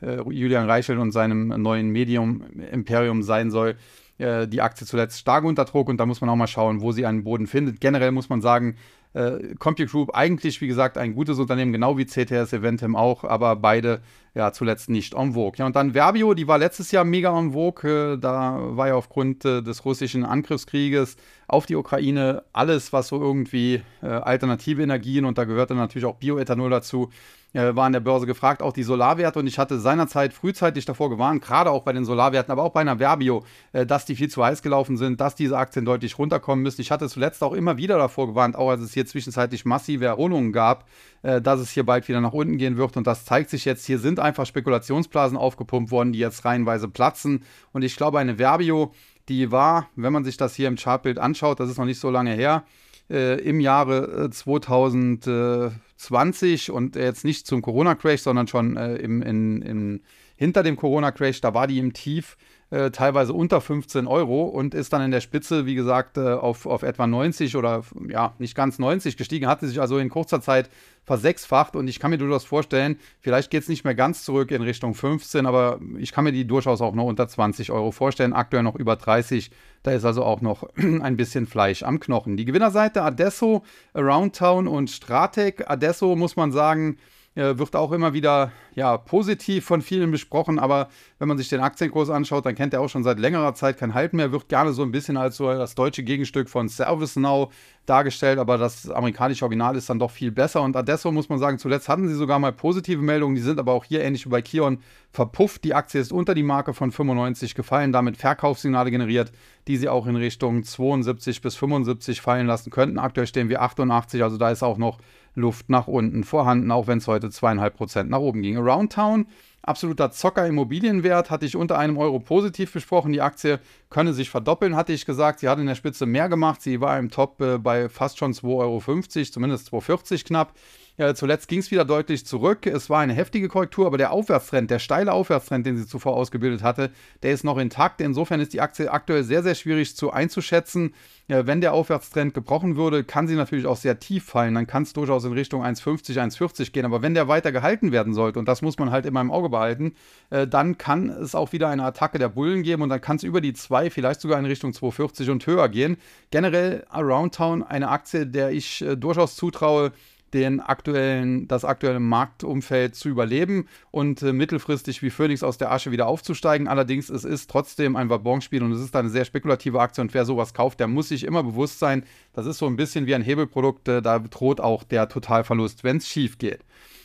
Julian Reichelt und seinem neuen Medium Imperium sein soll äh, die Aktie zuletzt stark unter Druck und da muss man auch mal schauen, wo sie einen Boden findet. Generell muss man sagen, äh, CompuGroup eigentlich, wie gesagt, ein gutes Unternehmen, genau wie CTS Eventim auch, aber beide ja zuletzt nicht en vogue. Ja, und dann Verbio, die war letztes Jahr mega en vogue. Äh, da war ja aufgrund äh, des russischen Angriffskrieges auf die Ukraine alles, was so irgendwie äh, alternative Energien und da gehörte natürlich auch Bioethanol dazu, war an der Börse gefragt, auch die Solarwerte. Und ich hatte seinerzeit frühzeitig davor gewarnt, gerade auch bei den Solarwerten, aber auch bei einer Verbio, dass die viel zu heiß gelaufen sind, dass diese Aktien deutlich runterkommen müssen. Ich hatte zuletzt auch immer wieder davor gewarnt, auch als es hier zwischenzeitlich massive Erholungen gab, dass es hier bald wieder nach unten gehen wird. Und das zeigt sich jetzt. Hier sind einfach Spekulationsblasen aufgepumpt worden, die jetzt reihenweise platzen. Und ich glaube, eine Verbio, die war, wenn man sich das hier im Chartbild anschaut, das ist noch nicht so lange her, äh, im Jahre 2020 äh, und jetzt nicht zum Corona-Crash, sondern schon äh, im, in, in, hinter dem Corona-Crash, da war die im Tief äh, teilweise unter 15 Euro und ist dann in der Spitze, wie gesagt, äh, auf, auf etwa 90 oder ja, nicht ganz 90 gestiegen, hatte sich also in kurzer Zeit versechsfacht und ich kann mir durchaus vorstellen, vielleicht geht es nicht mehr ganz zurück in Richtung 15, aber ich kann mir die durchaus auch noch unter 20 Euro vorstellen, aktuell noch über 30. Da ist also auch noch [CLEARS THROAT] ein bisschen Fleisch am Knochen. Die Gewinnerseite Adesso, Aroundtown und Stratec. Adesso muss man sagen, äh, wird auch immer wieder ja, positiv von vielen besprochen, aber wenn man sich den Aktienkurs anschaut, dann kennt er auch schon seit längerer Zeit kein Halt mehr, wird gerne so ein bisschen als so das deutsche Gegenstück von ServiceNow dargestellt, aber das amerikanische Original ist dann doch viel besser und Adesso muss man sagen, zuletzt hatten sie sogar mal positive Meldungen, die sind aber auch hier ähnlich wie bei Kion verpufft. Die Aktie ist unter die Marke von 95 gefallen, damit Verkaufssignale generiert, die sie auch in Richtung 72 bis 75 fallen lassen könnten. Aktuell stehen wir 88, also da ist auch noch Luft nach unten vorhanden, auch wenn es heute zweieinhalb Prozent nach oben ging. Around Town absoluter Zocker Immobilienwert, hatte ich unter einem Euro positiv besprochen. Die Aktie könne sich verdoppeln, hatte ich gesagt. Sie hat in der Spitze mehr gemacht. Sie war im Top äh, bei fast schon 2,50 Euro, zumindest 2,40 knapp. Ja, zuletzt ging es wieder deutlich zurück. Es war eine heftige Korrektur, aber der Aufwärtstrend, der steile Aufwärtstrend, den sie zuvor ausgebildet hatte, der ist noch intakt. Insofern ist die Aktie aktuell sehr, sehr schwierig zu einzuschätzen. Ja, wenn der Aufwärtstrend gebrochen würde, kann sie natürlich auch sehr tief fallen. Dann kann es durchaus in Richtung 1,50, 1,40 gehen. Aber wenn der weiter gehalten werden sollte, und das muss man halt immer im Auge behalten, äh, dann kann es auch wieder eine Attacke der Bullen geben und dann kann es über die 2, vielleicht sogar in Richtung 2,40 und höher gehen. Generell Around Town eine Aktie, der ich äh, durchaus zutraue, den aktuellen, das aktuelle Marktumfeld zu überleben und äh, mittelfristig wie Phoenix aus der Asche wieder aufzusteigen. Allerdings, es ist trotzdem ein Wabonspiel und es ist eine sehr spekulative Aktie und wer sowas kauft, der muss sich immer bewusst sein, das ist so ein bisschen wie ein Hebelprodukt, äh, da droht auch der Totalverlust, wenn es schief geht.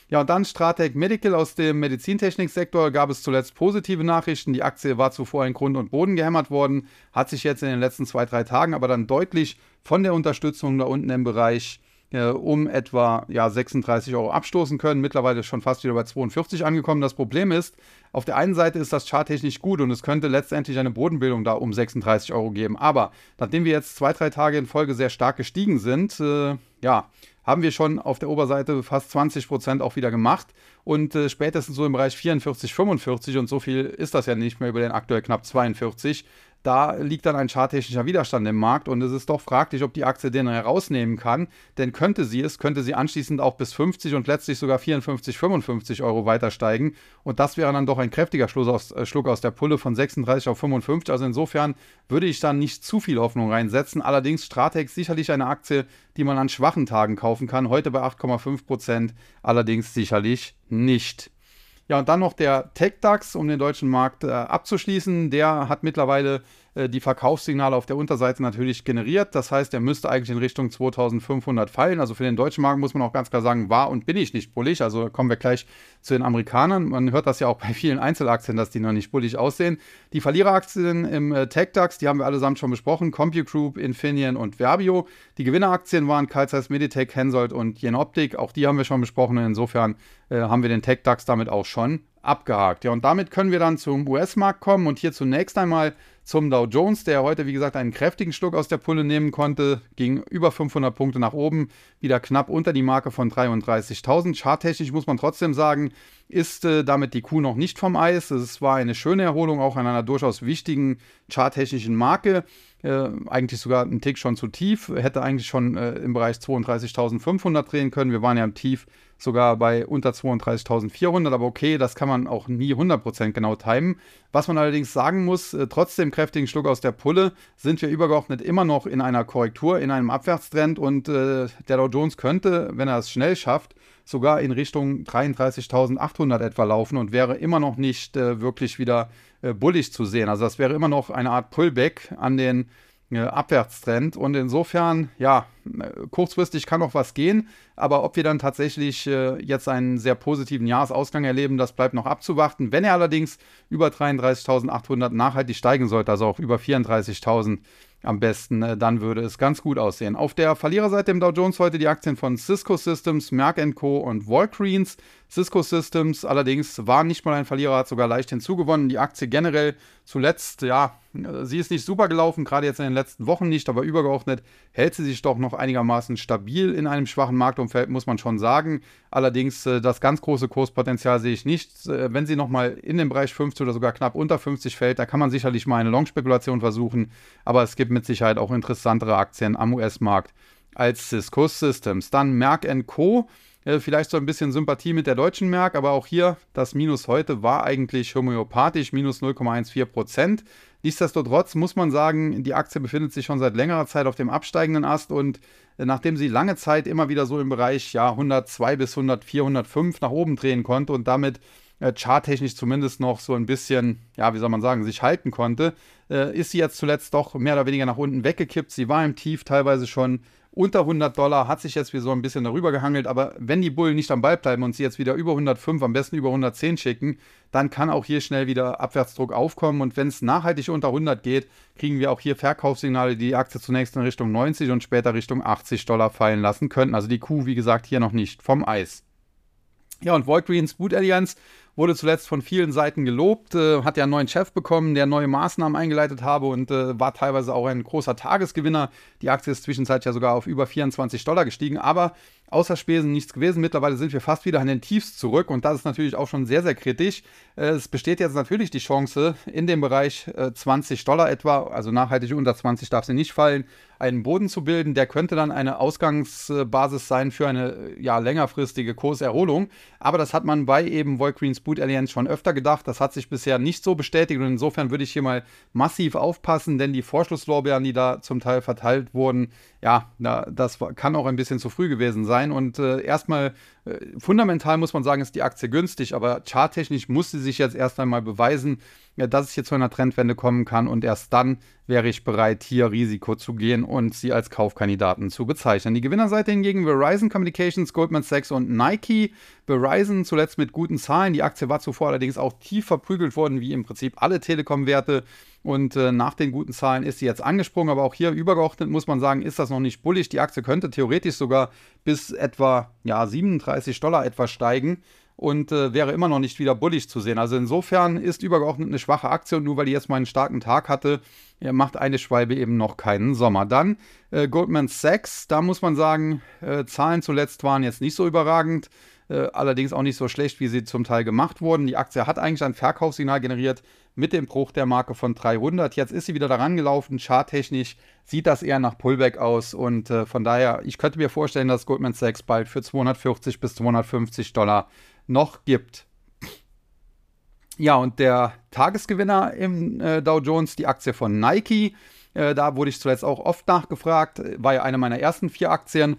Ja, und dann Stratec Medical aus dem Medizintechniksektor gab es zuletzt positive Nachrichten. Die Aktie war zuvor in Grund und Boden gehämmert worden, hat sich jetzt in den letzten zwei, drei Tagen aber dann deutlich von der Unterstützung da unten im Bereich äh, um etwa ja, 36 Euro abstoßen können. Mittlerweile schon fast wieder bei 42 angekommen. Das Problem ist, auf der einen Seite ist das charttechnisch gut und es könnte letztendlich eine Bodenbildung da um 36 Euro geben. Aber nachdem wir jetzt zwei, drei Tage in Folge sehr stark gestiegen sind, äh, ja, haben wir schon auf der Oberseite fast 20 Prozent auch wieder gemacht und äh, spätestens so im Bereich 44, 45 und so viel ist das ja nicht mehr über den aktuell knapp 42 da liegt dann ein charttechnischer Widerstand im Markt und es ist doch fraglich, ob die Aktie den herausnehmen kann. Denn könnte sie es, könnte sie anschließend auch bis 50 und letztlich sogar 54, 55 Euro weiter steigen. Und das wäre dann doch ein kräftiger Schluck aus, äh, Schluck aus der Pulle von 36 auf 55. Also insofern würde ich dann nicht zu viel Hoffnung reinsetzen. Allerdings Stratex sicherlich eine Aktie, die man an schwachen Tagen kaufen kann. Heute bei 8,5 Prozent, allerdings sicherlich nicht. Ja, und dann noch der TechDAX, um den deutschen Markt äh, abzuschließen. Der hat mittlerweile äh, die Verkaufssignale auf der Unterseite natürlich generiert. Das heißt, er müsste eigentlich in Richtung 2500 fallen. Also für den deutschen Markt muss man auch ganz klar sagen, war und bin ich nicht bullig. Also kommen wir gleich zu den Amerikanern. Man hört das ja auch bei vielen Einzelaktien, dass die noch nicht bullig aussehen. Die Verliereraktien im äh, TechDAX, die haben wir allesamt schon besprochen. Compute Group, Infineon und Verbio. Die Gewinneraktien waren Carl Zeiss Meditech, Hensoldt und Jenoptik. Auch die haben wir schon besprochen. Insofern äh, haben wir den TechDAX damit auch schon abgehakt. Ja, und damit können wir dann zum US-Markt kommen und hier zunächst einmal zum Dow Jones, der heute, wie gesagt, einen kräftigen Schluck aus der Pulle nehmen konnte, ging über 500 Punkte nach oben, wieder knapp unter die Marke von 33.000. Charttechnisch muss man trotzdem sagen, ist äh, damit die Kuh noch nicht vom Eis. Es war eine schöne Erholung, auch an einer durchaus wichtigen charttechnischen Marke. Äh, eigentlich sogar ein Tick schon zu tief, hätte eigentlich schon äh, im Bereich 32.500 drehen können. Wir waren ja im Tief sogar bei unter 32.400, aber okay, das kann man auch nie 100% genau timen. Was man allerdings sagen muss, äh, trotz dem kräftigen Schluck aus der Pulle sind wir übergeordnet immer noch in einer Korrektur, in einem Abwärtstrend und äh, der Dow Jones könnte, wenn er es schnell schafft, sogar in Richtung 33.800 etwa laufen und wäre immer noch nicht äh, wirklich wieder äh, bullig zu sehen. Also das wäre immer noch eine Art Pullback an den Abwärtstrend. Und insofern, ja, äh, kurzfristig kann noch was gehen, aber ob wir dann tatsächlich äh, jetzt einen sehr positiven Jahresausgang erleben, das bleibt noch abzuwarten. Wenn er allerdings über 33.800 nachhaltig steigen sollte, also auch über 34.000 am besten, äh, dann würde es ganz gut aussehen. Auf der Verliererseite im Dow Jones heute die Aktien von Cisco Systems, Merck Co. und Walgreens. Cisco Systems allerdings war nicht mal ein Verlierer, hat sogar leicht hinzugewonnen. Die Aktie generell zuletzt, ja, sie ist nicht super gelaufen, gerade jetzt in den letzten Wochen nicht, aber übergeordnet hält sie sich doch noch einigermaßen stabil in einem schwachen Marktumfeld, muss man schon sagen. Allerdings äh, das ganz große Kurspotenzial sehe ich nicht. Äh, wenn sie nochmal in den Bereich 50 oder sogar knapp unter 50 fällt, da kann man sicherlich mal eine Long-Spekulation versuchen, aber es gibt mit Sicherheit auch interessantere Aktien am US-Markt als Cisco Systems. Dann Merck Co äh, vielleicht so ein bisschen Sympathie mit der deutschen Merck, aber auch hier das Minus heute war eigentlich homöopathisch, minus 0,14 Prozent. Nichtsdestotrotz muss man sagen, die Aktie befindet sich schon seit längerer Zeit auf dem absteigenden Ast und äh, nachdem sie lange Zeit immer wieder so im Bereich ja, 102 bis 104, 105 nach oben drehen konnte und damit äh, charttechnisch zumindest noch so ein bisschen, ja, wie soll man sagen, sich halten konnte, äh, ist sie jetzt zuletzt doch mehr oder weniger nach unten weggekippt. Sie war im Tief teilweise schon unter 100 Dollar, hat sich jetzt wieder so ein bisschen darüber gehangelt, aber wenn die Bullen nicht am Ball bleiben und sie jetzt wieder über 105, am besten über 110 schicken, dann kann auch hier schnell wieder Abwärtsdruck aufkommen und wenn es nachhaltig unter 100 geht, kriegen wir auch hier Verkaufssignale, die die Aktie zunächst in Richtung 90 und später Richtung 80 Dollar fallen lassen könnten. Also die Kuh, wie gesagt, hier noch nicht vom Eis. Ja, und Walgreens Boot Alliance wurde zuletzt von vielen Seiten gelobt, äh, hat ja einen neuen Chef bekommen, der neue Maßnahmen eingeleitet habe und äh, war teilweise auch ein großer Tagesgewinner. Die Aktie ist zwischenzeitlich ja sogar auf über 24 Dollar gestiegen, aber außer Spesen nichts gewesen. Mittlerweile sind wir fast wieder an den Tiefs zurück und das ist natürlich auch schon sehr, sehr kritisch. Äh, es besteht jetzt natürlich die Chance, in dem Bereich äh, 20 Dollar etwa, also nachhaltig unter 20 darf sie nicht fallen, einen Boden zu bilden. Der könnte dann eine Ausgangsbasis sein für eine ja, längerfristige Kurserholung. Aber das hat man bei eben Volcreens Boot Alliance schon öfter gedacht. Das hat sich bisher nicht so bestätigt und insofern würde ich hier mal massiv aufpassen, denn die Vorschlusslorbeeren, die da zum Teil verteilt wurden, ja, das kann auch ein bisschen zu früh gewesen sein. Und äh, erstmal, äh, fundamental muss man sagen, ist die Aktie günstig, aber charttechnisch muss sie sich jetzt erst einmal beweisen, ja, dass es hier zu einer Trendwende kommen kann. Und erst dann wäre ich bereit, hier Risiko zu gehen und sie als Kaufkandidaten zu bezeichnen. Die Gewinnerseite hingegen Verizon Communications, Goldman Sachs und Nike. Verizon zuletzt mit guten Zahlen. Die Aktie war zuvor allerdings auch tief verprügelt worden, wie im Prinzip alle Telekom-Werte. Und äh, nach den guten Zahlen ist sie jetzt angesprungen. Aber auch hier übergeordnet muss man sagen, ist das noch nicht bullig. Die Aktie könnte theoretisch sogar bis etwa ja, 37 Dollar etwa steigen und äh, wäre immer noch nicht wieder bullig zu sehen. Also insofern ist übergeordnet eine schwache Aktie und nur weil die jetzt mal einen starken Tag hatte, macht eine Schwalbe eben noch keinen Sommer. Dann äh, Goldman Sachs, da muss man sagen, äh, Zahlen zuletzt waren jetzt nicht so überragend. Äh, allerdings auch nicht so schlecht, wie sie zum Teil gemacht wurden. Die Aktie hat eigentlich ein Verkaufssignal generiert mit dem Bruch der Marke von 300. Jetzt ist sie wieder daran gelaufen. Charttechnisch sieht das eher nach Pullback aus und äh, von daher, ich könnte mir vorstellen, dass Goldman Sachs bald für 240 bis 250 Dollar noch gibt. Ja, und der Tagesgewinner im äh, Dow Jones, die Aktie von Nike. Äh, da wurde ich zuletzt auch oft nachgefragt. War ja eine meiner ersten vier Aktien.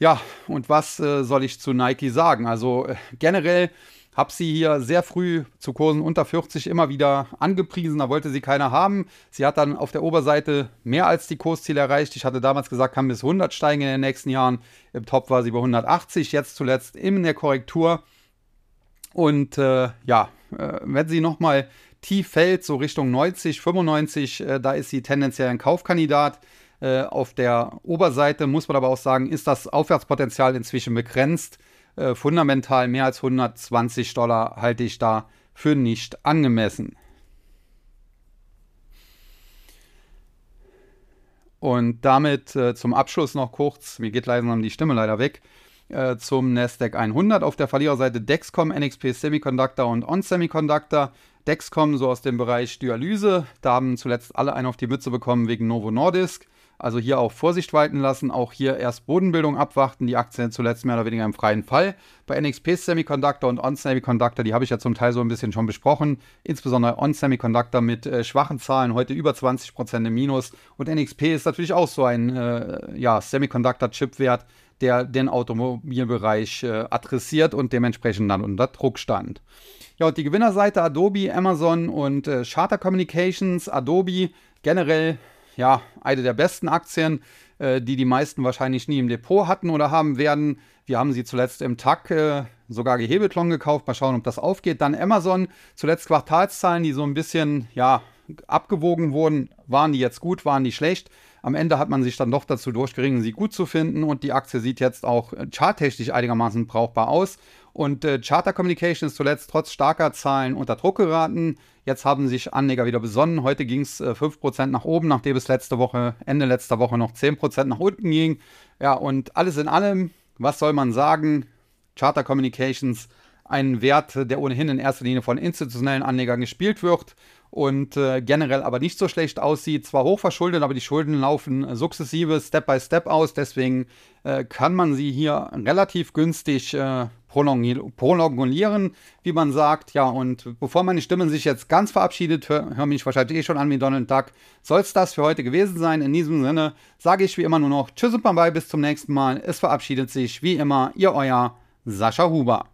Ja, und was äh, soll ich zu Nike sagen? Also äh, generell habe sie hier sehr früh zu Kursen unter 40 immer wieder angepriesen, da wollte sie keiner haben. Sie hat dann auf der Oberseite mehr als die Kursziele erreicht. Ich hatte damals gesagt, kann bis 100 steigen in den nächsten Jahren. Im Top war sie bei 180, jetzt zuletzt in der Korrektur. Und äh, ja, äh, wenn sie nochmal tief fällt, so Richtung 90, 95, äh, da ist sie tendenziell ein Kaufkandidat. Äh, auf der Oberseite muss man aber auch sagen, ist das Aufwärtspotenzial inzwischen begrenzt. Äh, fundamental mehr als 120 Dollar halte ich da für nicht angemessen. Und damit äh, zum Abschluss noch kurz, mir geht langsam die Stimme leider weg, äh, zum Nasdaq 100. Auf der Verliererseite Dexcom, NXP Semiconductor und On Semiconductor. Dexcom so aus dem Bereich Dialyse. Da haben zuletzt alle einen auf die Mütze bekommen wegen Novo Nordisk. Also hier auch Vorsicht walten lassen, auch hier erst Bodenbildung abwarten, die Aktien zuletzt mehr oder weniger im freien Fall. Bei NXP Semiconductor und On Semiconductor, die habe ich ja zum Teil so ein bisschen schon besprochen, insbesondere On Semiconductor mit äh, schwachen Zahlen, heute über 20% im Minus und NXP ist natürlich auch so ein äh, ja, Semiconductor-Chip-Wert, der den Automobilbereich äh, adressiert und dementsprechend dann unter Druck stand. Ja, und die Gewinnerseite Adobe, Amazon und äh, Charter Communications. Adobe generell ja, eine der besten Aktien, äh, die die meisten wahrscheinlich nie im Depot hatten oder haben werden. Wir haben sie zuletzt im TAC äh, sogar gehebelt long gekauft. Mal schauen, ob das aufgeht. Dann Amazon, zuletzt Quartalszahlen, die so ein bisschen, ja, abgewogen wurden. Waren die jetzt gut, waren die schlecht? Am Ende hat man sich dann doch dazu durchgeringen, sie gut zu finden und die Aktie sieht jetzt auch äh, charttechnisch einigermaßen brauchbar aus. Und äh, Charter Communication ist zuletzt trotz starker Zahlen unter Druck geraten. Jetzt haben sich Anleger wieder besonnen. Heute ging es äh, 5% nach oben, nachdem es letzte Woche, Ende letzter Woche noch 10% nach unten ging. Ja, und alles in allem, was soll man sagen? Charter Communications, ein Wert, der ohnehin in erster Linie von institutionellen Anlegern gespielt wird und äh, generell aber nicht so schlecht aussieht. Zwar hochverschuldet, aber die Schulden laufen sukzessive, Step by Step aus. Deswegen äh, kann man sie hier relativ günstig äh, prolongieren, wie man sagt. Ja, und bevor meine Stimme sich jetzt ganz verabschiedet, höre hör mich wahrscheinlich eh schon an wie Donald Duck, soll es das für heute gewesen sein. In diesem Sinne sage ich wie immer nur noch Tschüss und bye bis zum nächsten Mal. Es verabschiedet sich wie immer Ihr euer Sascha Huber.